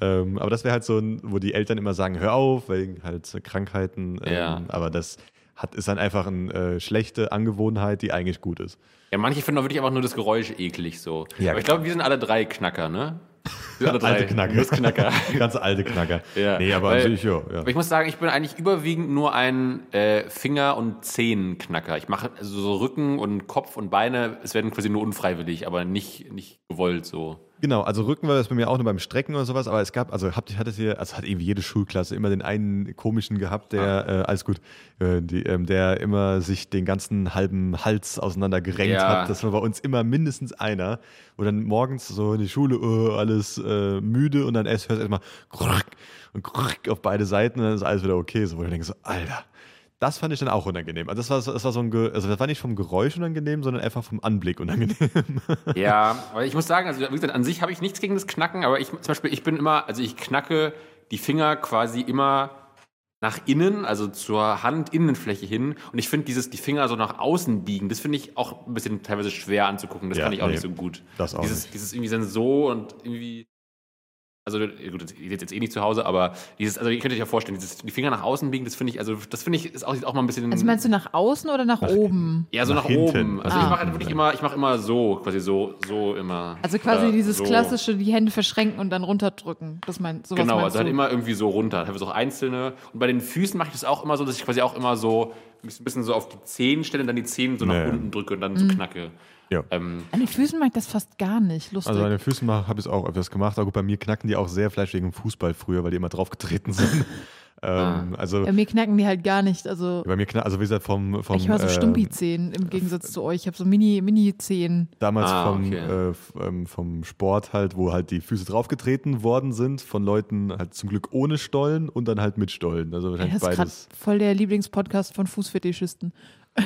Ähm, aber das wäre halt so, ein, wo die Eltern immer sagen, hör auf, wegen halt Krankheiten. Ähm, Ja. Aber das hat, ist dann einfach eine äh, schlechte Angewohnheit, die eigentlich gut ist. Ja, manche finden auch wirklich einfach nur das Geräusch eklig so. Ja, Aber ich glaube, wir sind alle drei Knacker, ne? Sind alle drei Alte Knacker. Nussknacker. [LAUGHS] Ganz alte Knacker. Ja, nee, aber weil- sich, ja. ja. Ich muss sagen, ich bin eigentlich überwiegend nur ein äh, Finger- und Zehenknacker. Ich mache also so Rücken und Kopf und Beine, es werden quasi nur unfreiwillig, aber nicht, nicht gewollt so. Genau, also Rücken war das bei mir auch nur beim Strecken oder sowas, aber es gab, also habt, hattet ihr, also hat irgendwie jede Schulklasse immer den einen komischen gehabt, der, äh, alles gut, äh, die, ähm, der immer sich den ganzen halben Hals auseinander gerenkt Ja. hat. Das war bei uns immer mindestens einer, wo dann morgens so in die Schule äh, alles äh, müde und dann erst hörst du erstmal und krrrk auf beide Seiten und dann ist alles wieder okay. So, wo du denkst, so, Alter. Das fand ich dann auch unangenehm. Also das war, das war so ein, Ge also das war nicht vom Geräusch unangenehm, sondern einfach vom Anblick unangenehm. [LAUGHS] Ja, aber ich muss sagen, also wie gesagt, an sich habe ich nichts gegen das Knacken, aber ich zum Beispiel, ich bin immer, also ich knacke die Finger quasi immer nach innen, also zur Handinnenfläche hin. Und ich finde dieses, die Finger so nach außen biegen, das finde ich auch ein bisschen teilweise schwer anzugucken. Das Ja, kann ich auch nee, nicht so gut. das auch dieses, nicht. dieses irgendwie dann so und irgendwie. Also gut, ihr seid jetzt eh nicht zu Hause, aber dieses, also ihr könnt euch ja vorstellen, dieses, die Finger nach außen biegen, das finde ich, also das finde ich, ist auch, sieht auch mal ein bisschen. also meinst du nach außen oder nach, oben? ja, so nach nach, oben. Also Ah. ich mache halt wirklich immer, ich mache immer so, quasi so, so immer. Also quasi Oder dieses so. klassische, die Hände verschränken und dann runterdrücken. Das mein, sowas Genau, meinst also halt du? immer irgendwie so runter. Teilweise auch einzelne. Und bei den Füßen mache ich das auch immer so, dass ich quasi auch immer so ein bisschen so auf die Zehen stelle und dann die Zehen so nach Nee. unten drücke und dann so knacke. Ja. Ähm, An den Füßen mag ich das fast gar nicht. Lustig. Also an den Füßen habe ich es auch öfters gemacht. Aber gut, bei mir knacken die auch sehr fleisch wegen dem Fußball früher, weil die immer draufgetreten sind. [LAUGHS] Ähm, Also Bei mir knacken die halt gar nicht. Also bei mir, also wie gesagt, vom, vom ich war so äh, Stumpi-Zehen im Gegensatz zu euch. Ich habe so Mini- Mini-Zehen. damals Ah, vom, okay. äh, ähm, vom Sport halt, wo halt die Füße draufgetreten worden sind, von Leuten halt zum Glück ohne Stollen und dann halt mit Stollen. Also wahrscheinlich das ist gerade beides. voll der Lieblingspodcast von Fußfetischisten.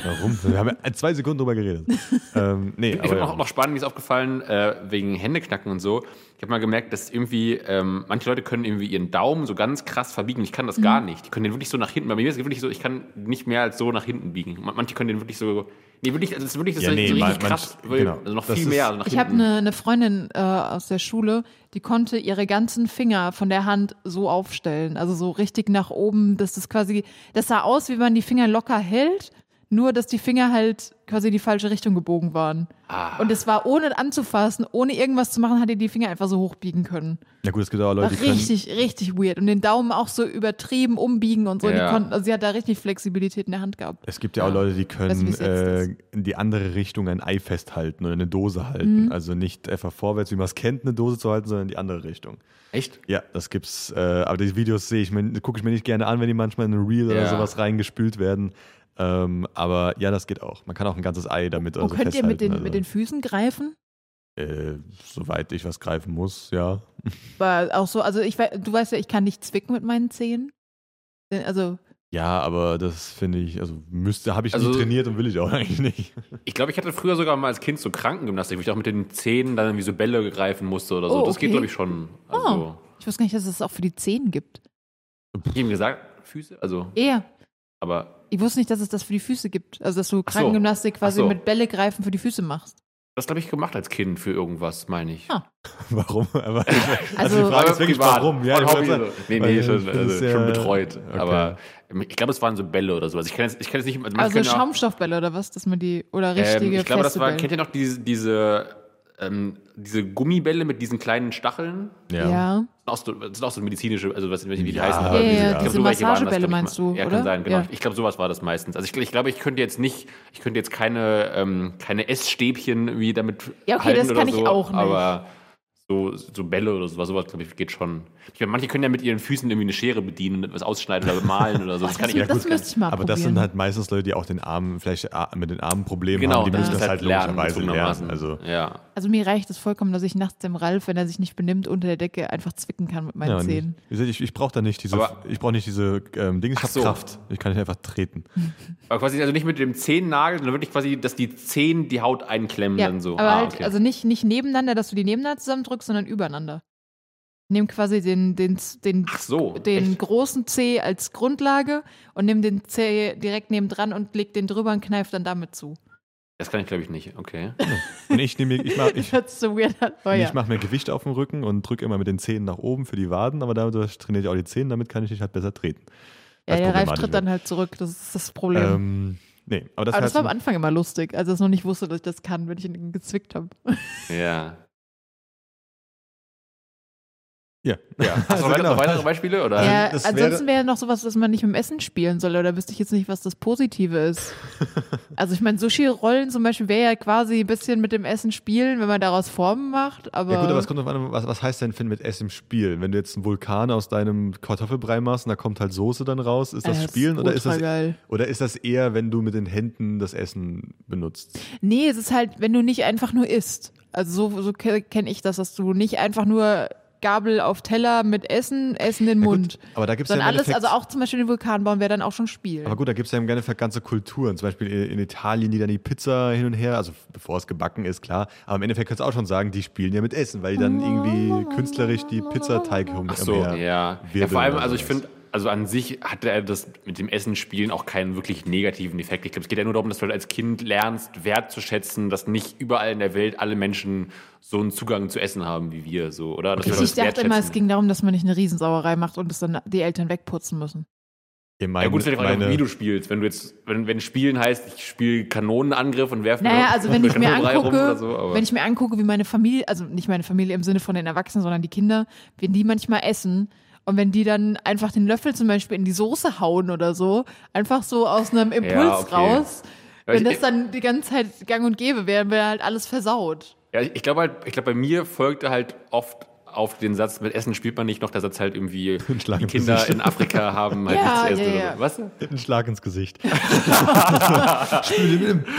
Warum? Wir haben ja zwei Sekunden drüber geredet. [LAUGHS] ähm, nee, Ich aber finde auch ja. noch spannend, mir ist aufgefallen, äh, wegen Händeknacken und so. Ich habe mal gemerkt, dass irgendwie, ähm, manche Leute können irgendwie ihren Daumen so ganz krass verbiegen. Ich kann das Mhm. gar nicht. Die können den wirklich so nach hinten. Bei mir ist es wirklich so, ich kann nicht mehr als so nach hinten biegen. Man- Manche können den wirklich so. Nee, wirklich, also das ist wirklich das Ja, ist nee, so richtig man- man- krass. genau. Also noch Das viel ist- mehr. Also nach Ich habe eine, eine Freundin äh, aus der Schule, die konnte ihre ganzen Finger von der Hand so aufstellen. Also so richtig nach oben, dass das quasi, das sah aus, wie man die Finger locker hält, nur dass die Finger halt quasi in die falsche Richtung gebogen waren. Ah. Und es war ohne anzufassen, ohne irgendwas zu machen, hat die die Finger einfach so hochbiegen können. Ja gut, es gibt auch War Leute, die können, richtig, richtig weird. Und den Daumen auch so übertrieben umbiegen und so. Die Ja. konnten, also sie hat da richtig Flexibilität in der Hand gehabt. es gibt ja auch Leute, die können jetzt äh, in die andere Richtung ein Ei festhalten oder eine Dose halten. Mhm. Also nicht einfach vorwärts, wie man es kennt, eine Dose zu halten, sondern in die andere Richtung. Echt? Ja, das gibt's. Äh, aber die Videos sehe ich mir, gucke ich mir nicht gerne an, wenn die manchmal in ein Reel oder Ja. sowas reingespült werden. Ähm, aber ja, das geht auch. Man kann auch ein ganzes Ei damit Wo also könnt ihr mit den, festhalten, mit den Füßen greifen? also, äh, soweit ich was greifen muss, ja. [LAUGHS] War auch so, also ich du weißt ja, ich kann nicht zwicken mit meinen Zehen. Äh, Also, Ja, aber das finde ich, also müsste, habe ich Also- nie trainiert und will ich auch [LAUGHS] eigentlich nicht. Ich glaube, ich hatte früher sogar mal als Kind so Krankengymnastik, wo ich auch mit den Zähnen dann wie so Bälle greifen musste oder so. Oh, Das geht, okay. glaube ich, schon. Also, ich wusste gar nicht, dass es auch für die Zehen gibt. ich ihm gesagt, Füße, also, Eher. aber Ich wusste nicht, dass es das für die Füße gibt. Also, dass du Ach so. Krankengymnastik quasi so. mit Bälle greifen für die Füße machst. das habe ich gemacht als Kind für irgendwas, meine ich. Ah. [LAUGHS] warum? Aber, [LAUGHS] also, Also- die Frage ist wirklich, privat, warum? Ja, ich wollte Hobby sagen, so. Nee, nee, ich schon, also, ja- schon betreut. okay. Aber ich glaube, es waren so Bälle oder sowas. Ich kann jetzt, ich kann jetzt nicht. Also Also Schaumstoffbälle oder was? Dass man die, oder richtige ähm, ich glaube, das war, Bälle. kennt ihr noch diese, diese, ähm, diese Gummibälle mit diesen kleinen Stacheln? Ja. ja. Auch so, das sind auch so medizinische, also was, wie die Ja, heißen. ja, aber ja, diese, ja, ich glaub, diese so das, Massagebälle ich, meinst du, Ja, oder? kann sein, genau. Ja. Ich glaube, sowas war das meistens. Also ich, ich glaube, ich könnte jetzt nicht, ich könnte jetzt keine, ähm, keine Essstäbchen wie damit Ja, okay, halten das kann ich so, auch nicht. Aber so, so Bälle oder sowas, sowas glaube ich, geht schon. Ich meine, manche können ja mit ihren Füßen irgendwie eine Schere bedienen und etwas ausschneiden oder bemalen oder so. Das [LAUGHS] Das, kann ich ja das gut. müsste ich mal Aber das probieren. sind halt meistens Leute, die auch den Armen, vielleicht äh, mit den Armen Probleme Genau, haben, die das müssen ist das halt lernen, logischerweise lernen. Also, ja. Also mir reicht es vollkommen, dass ich nachts dem Ralf, wenn er sich nicht benimmt, unter der Decke einfach zwicken kann mit meinen ja, Zähnen. nicht. Ich, ich brauche da nicht diese, Aber- ich brauche nicht diese ähm, Dinge, ich habe so. Kraft. Ich kann nicht einfach treten. [LAUGHS] Aber quasi also nicht mit dem Zehennagel, sondern wirklich quasi, dass die Zehen die Haut einklemmen Ja, dann so. aber Ah, halt, okay. also nicht, nicht nebeneinander, dass du die nebeneinander zusammendrückst, sondern übereinander. Nimm quasi den, den, den, so, den großen C als Grundlage und nimm den C direkt nebendran und leg den drüber und kneif dann damit zu. Das kann ich glaube ich nicht. Okay. Und ich nehme mir, ich mache ich, [LAUGHS] so ich mach mir Gewicht auf den Rücken und drücke immer mit den Zähnen nach oben für die Waden, aber dadurch trainiere ich auch die Zähne, damit kann ich dich halt besser treten. ja, der Ralf problematisch tritt dann halt zurück. Das ist das Problem. Ähm, nee, aber das aber das war am Anfang immer lustig, als er es noch nicht wusste, dass ich das kann, wenn ich ihn gezwickt habe. Ja. Ja. ja. [LAUGHS] Hast du Also noch weitere, genau. weitere Beispiele? Oder? Ja, das ansonsten wäre- wäre noch sowas, dass man nicht mit dem Essen spielen soll, oder wüsste ich jetzt nicht, was das Positive ist. [LAUGHS] also ich meine, Sushi-Rollen zum Beispiel wäre ja quasi ein bisschen mit dem Essen spielen, wenn man daraus Formen macht, aber, Ja gut, aber es kommt drauf an, was, was heißt denn Finn mit S im Spiel? Wenn du jetzt einen Vulkan aus deinem Kartoffelbrei machst und da kommt halt Soße dann raus, ist das Äh, Spielen oder ist das, geil. oder ist das eher, wenn du mit den Händen das Essen benutzt? Nee, es ist halt, wenn du nicht einfach nur isst. Also so, so kenne ich das, dass du nicht einfach nur Gabel auf Teller mit Essen, Essen in den Ja, Mund. gut, aber da gibt es ja alles, also auch zum Beispiel den Vulkan bauen wäre dann auch schon Spiel. aber gut, da gibt es ja im Endeffekt ganze Kulturen. Zum Beispiel in Italien, die dann die Pizza hin und her, also bevor es gebacken ist, klar. Aber im Endeffekt kannst du auch schon sagen, die spielen ja mit Essen, weil die dann irgendwie künstlerisch die Pizzateig um, Ach so, umher ja. ja. Vor allem, also ich finde, also an sich hatte er das mit dem Essen spielen auch keinen wirklich negativen Effekt. Ich glaube, es geht ja nur darum, dass du halt als Kind lernst, wertzuschätzen, dass nicht überall in der Welt alle Menschen so einen Zugang zu Essen haben wie wir, so, oder? Wir ich dachte immer, es ging darum, dass man nicht eine Riesensauerei macht und es dann die Eltern wegputzen müssen. Ja, Ja meine, gut, es ist ja die Frage, meine, wie du spielst. Wenn du jetzt, wenn, wenn Spielen heißt, ich spiele Kanonenangriff und werfe Naja, also wenn ich mir [LAUGHS] angucke, oder so, wenn ich mir angucke, wie meine Familie, also nicht meine Familie im Sinne von den Erwachsenen, sondern die Kinder, wenn die manchmal essen und wenn die dann einfach den Löffel zum Beispiel in die Soße hauen oder so, einfach so aus einem Impuls Ja, okay. raus, wenn das dann die ganze Zeit gang und gäbe wäre, wäre halt alles versaut. Ja, ich glaube halt, ich glaube, bei mir folgte halt oft auf den Satz, mit Essen spielt man nicht noch, der Satz halt irgendwie, [LAUGHS] Ein Schlag die Kinder Gesicht. in Afrika haben halt Ja, nichts zu essen ja, oder ja. so. Was? Ein Schlag ins Gesicht. [LAUGHS] Spiel mit dem [LAUGHS]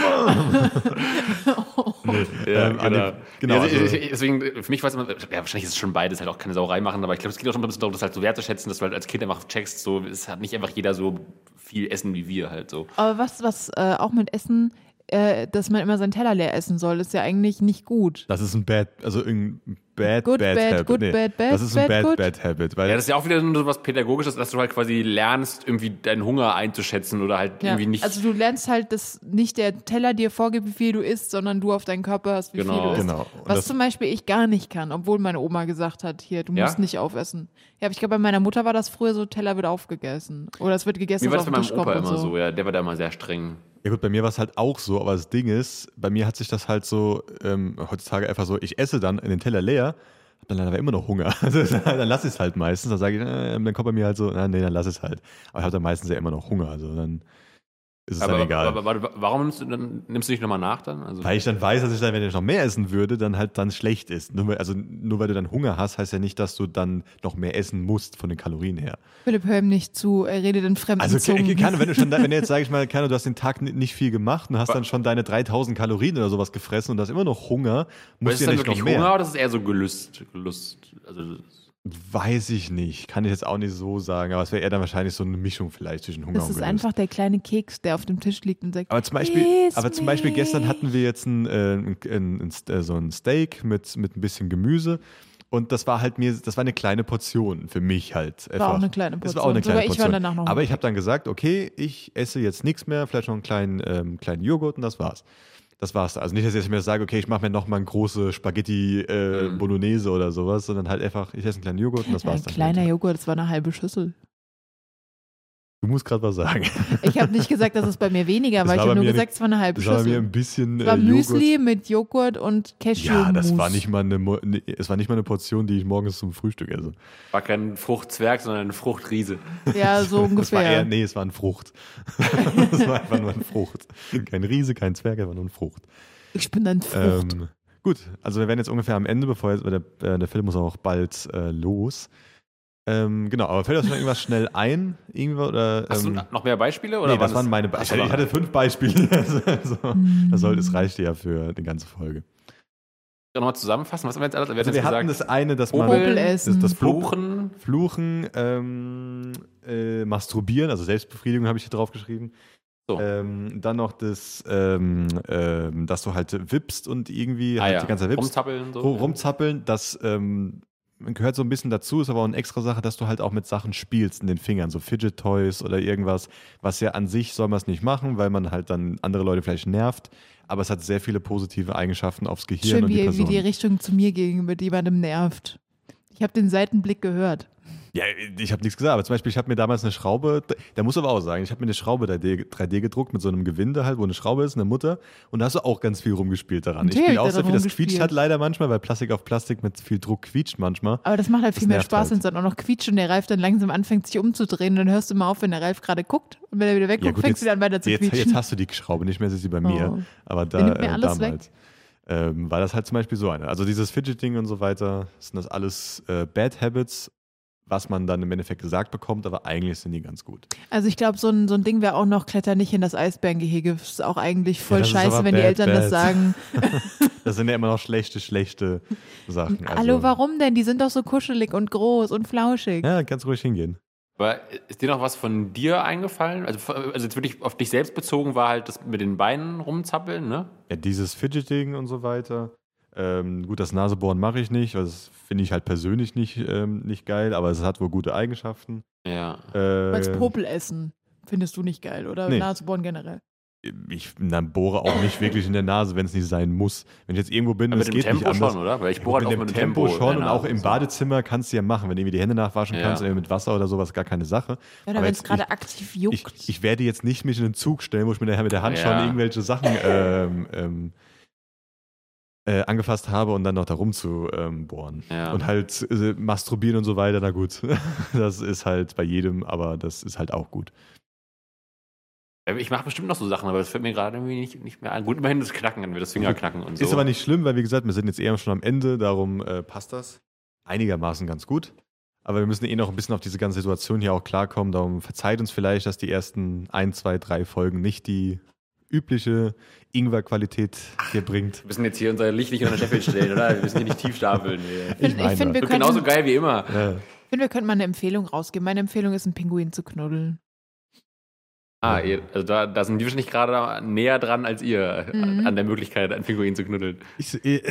nee, ähm, an genau. genau, Ja, also- deswegen, für mich war es immer, ja, wahrscheinlich ist es schon beides, halt auch keine Sauerei machen, aber ich glaube, es geht auch schon ein bisschen darum, das halt so wertzuschätzen, dass du halt als Kind einfach checkst, so, es hat nicht einfach jeder so viel Essen wie wir halt so. Aber was, was äh, auch mit Essen, äh, dass man immer seinen Teller leer essen soll, ist ja eigentlich nicht gut. Das ist ein bad, also ein bad, Good, bad, bad, habit. good, nee, bad, bad, das ist ein bad, bad, bad habit, weil Ja, das ist ja auch wieder so was Pädagogisches, dass du halt quasi lernst, irgendwie deinen Hunger einzuschätzen oder halt Ja. irgendwie nicht. Also du lernst halt, dass nicht der Teller dir vorgibt, wie viel du isst, sondern du auf deinen Körper hast, wie Genau. viel du isst. Genau. Und Was zum Beispiel ich gar nicht kann, obwohl meine Oma gesagt hat, hier, du Ja? musst nicht aufessen. Ja, aber ich glaube, bei meiner Mutter war das früher so, Teller wird aufgegessen. Oder es wird gegessen, Mir war das auf bei meinem Opa immer so. so, ja, der war da immer sehr streng. Ja gut, bei mir war es halt auch so, aber das Ding ist, bei mir hat sich das halt so ähm, heutzutage einfach so, ich esse dann in den Teller leer, hab dann leider immer noch Hunger. [LAUGHS] Also, dann lasse ich es halt meistens, dann sage ich, äh, dann kommt bei mir halt so, na, nee, dann lass es halt. Aber ich habe dann meistens ja immer noch Hunger, also dann ist es Aber, dann egal. aber, aber warum nimmst du, dann, nimmst du nicht nochmal nach dann? Also, weil ich dann weiß, dass ich dann, wenn ich noch mehr essen würde, dann halt dann schlecht ist. Nur weil, also nur weil du dann Hunger hast, heißt ja nicht, dass du dann noch mehr essen musst von den Kalorien her. Philipp, hör ihm nicht zu, er redet in fremden Also Zungen. kann, wenn du schon, wenn du jetzt sag ich mal, keine, du hast den Tag ni- nicht viel gemacht und hast dann schon deine 3000 Kalorien oder sowas gefressen und hast immer noch Hunger, aber musst ist du es ja dann nicht noch wirklich mehr. Hunger oder ist es eher so Gelüst? Gelust? Also, Weiß ich nicht, kann ich jetzt auch nicht so sagen, aber es wäre eher dann wahrscheinlich so eine Mischung vielleicht zwischen Hunger das und ist Gelust. einfach der kleine Keks, der auf dem Tisch liegt und sagt, Aber zum Beispiel, "Iss aber zum Beispiel gestern mich." hatten wir jetzt ein, äh, ein, ein, äh, so ein Steak mit, mit ein bisschen Gemüse. Und das war halt mir, das war eine kleine Portion für mich halt. War auch eine kleine Das war auch eine Portion. kleine Sogar ich war Portion. danach noch Aber ich habe dann gesagt, okay, ich esse jetzt nichts mehr, vielleicht noch einen kleinen, ähm, kleinen Joghurt und das war's. Das war's. Also nicht, dass ich mir sage, okay, ich mache mir noch mal eine große Spaghetti äh, Mhm. Bolognese oder sowas, sondern halt einfach, ich esse einen kleinen Joghurt und das war's Ein dann. kleiner halt. Joghurt, das war eine halbe Schüssel. Du musst gerade was sagen. [LAUGHS] Ich habe nicht gesagt, dass es bei mir weniger Das war. Ich war habe nur gesagt, es war eine halbe Das war mir ein bisschen Es war äh, Joghurt. Müsli mit Joghurt und Cashew. Ja, das war nicht mal eine, nee, es war nicht mal eine Portion, die ich morgens zum Frühstück esse. war kein Fruchtzwerg, sondern eine Fruchtriese. Ja, so [LAUGHS] Es war eher, ungefähr. nee, es war ein Frucht. [LAUGHS] Es war einfach nur ein Frucht. Kein Riese, kein Zwerg, einfach nur ein Frucht. Ich bin ein Frucht. Ähm, gut, also wir werden jetzt ungefähr am Ende, bevor jetzt, der, äh, der Film muss auch bald äh, los. Ähm, genau, aber fällt euch noch irgendwas schnell ein? Irgendwie, oder, Hast ähm, du noch mehr Beispiele? Oder nee, das waren waren meine Beispiele. Ich hatte fünf Beispiele. [LAUGHS] also, das, soll, das reicht ja für die ganze Folge. nochmal zusammenfassen? Was haben wir jetzt alles? Wir, Also wir hatten gesagt, das eine, dass man essen. das, das Fluchen. Fluchen, ähm, äh, Masturbieren, also Selbstbefriedigung habe ich hier drauf geschrieben. So. Ähm, dann noch das, ähm, ähm, dass du halt wippst und irgendwie Ah, halt ja. die ganze Zeit wippst. Rumzappeln. So. Rum- rumzappeln, das ähm, gehört so ein bisschen dazu, ist aber auch eine extra Sache, dass du halt auch mit Sachen spielst in den Fingern, so Fidget Toys oder irgendwas, was ja an sich soll man es nicht machen, weil man halt dann andere Leute vielleicht nervt, aber es hat sehr viele positive Eigenschaften aufs Gehirn Schön, und die wie, wie Person. die Richtung zu mir ging, mit jemandem nervt. Ich habe den Seitenblick gehört. Ja, ich habe nichts gesagt, aber zum Beispiel, ich habe mir damals eine Schraube, da muss aber auch sagen, ich habe mir eine Schraube 3D, 3D gedruckt mit so einem Gewinde halt, wo eine Schraube ist, eine Mutter und da hast du auch ganz viel rumgespielt daran. Natürlich ich spiele hab auch sehr viel, das quietscht halt leider manchmal, weil Plastik auf Plastik mit viel Druck quietscht manchmal. Aber das macht halt viel mehr Spaß, halt. wenn es dann auch noch quietscht und der Ralf dann langsam anfängt, sich umzudrehen. Und dann hörst du mal auf, wenn der Ralf gerade guckt. Und wenn er wieder wegguckt, fängst du wieder an, weiter zu jetzt, quietschen. jetzt hast du die Schraube, nicht mehr ist sie bei mir, Oh. aber da nimmt mir äh, alles damals. Ähm, war das halt zum Beispiel so eine. Also dieses Fidgeting und so weiter, sind das alles äh, Bad Habits, was man dann im Endeffekt gesagt bekommt, aber eigentlich sind die ganz gut. Also ich glaube, so ein, so ein Ding wäre auch noch Kletter nicht in das Eisbärengehege. Das ist auch eigentlich voll das ist scheiße, wenn die bad, Eltern das bad. sagen. [LAUGHS] Das sind ja immer noch schlechte, schlechte Sachen. [LAUGHS] Also, Hallo, warum denn? Die sind doch so kuschelig und groß und flauschig. Ja, ganz ruhig hingehen. Aber ist dir noch was von dir eingefallen? Also, also jetzt wirklich auf dich selbst bezogen war halt das mit den Beinen rumzappeln, ne? Ja, dieses Fidgeting und so weiter. Ähm, gut, das Nasebohren mache ich nicht, weil das finde ich halt persönlich nicht, ähm, nicht geil, aber es hat wohl gute Eigenschaften. Ja. Äh, Als Popel essen. Findest du nicht geil, oder? Nee. Nasebohren generell. ich na, bohre auch nicht wirklich in der Nase, wenn es nicht sein muss. Wenn ich jetzt irgendwo bin und Aber dem geht nicht Tempo anders. schon, oder? Weil ich Ja, bohre halt auch mit dem Tempo in schon und auch im so. Badezimmer kannst du ja machen. Wenn du irgendwie die Hände nachwaschen Ja. kannst, oder mit Wasser oder sowas, gar keine Sache. Oder Aber wenn es gerade aktiv juckt. Ich, ich werde jetzt nicht mich in den Zug stellen, wo ich mit der, mit der Hand Ja. schon irgendwelche Sachen [LAUGHS] ähm, ähm, äh, angefasst habe und dann noch da rum zu ähm, bohren. Ja. Und halt äh, masturbieren und so weiter, na gut. [LAUGHS] Das ist halt bei jedem, aber das ist halt auch gut. Ich mache bestimmt noch so Sachen, aber das fällt mir gerade irgendwie nicht, nicht mehr ein. Gut, immerhin das Knacken, das Fingerknacken [LAUGHS] und so. Ist aber nicht schlimm, weil wie gesagt, wir sind jetzt eher schon am Ende, darum äh, passt das. einigermaßen ganz gut. Aber wir müssen eh noch ein bisschen auf diese ganze Situation hier auch klarkommen. Darum verzeiht uns vielleicht, dass die ersten ein, zwei, drei Folgen nicht die übliche Ingwer-Qualität hier bringt. Wir müssen jetzt hier unser Licht nicht unter den Scheffel stellen, oder? Wir müssen hier nicht tief stapeln. Ich finde, meine, find, wir, könnten- genauso geil wie immer. Ja. ich find, wir könnten mal eine Empfehlung rausgeben. Meine Empfehlung ist, einen Pinguin zu knuddeln. Ah, ihr, also da, da sind wir wahrscheinlich gerade näher dran als ihr Mhm. an, an der Möglichkeit, einen Pinguin zu knuddeln. Ich, ich,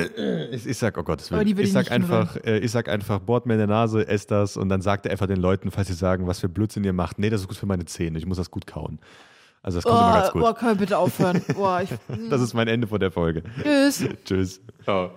ich, ich sag, oh Willen. die will Ich ich sag, einfach, äh, ich sag einfach, bohrt mir in der Nase, esst das und dann sagt er einfach den Leuten, falls sie sagen, was für Blödsinn ihr macht, nee, das ist gut für meine Zähne, ich muss das gut kauen. Also das kommt immer ganz Oh, gut. oh, können wir bitte aufhören? [LAUGHS] Oh, ich, Das ist mein Ende von der Folge. Tschüss. [LAUGHS] Tschüss. Oh.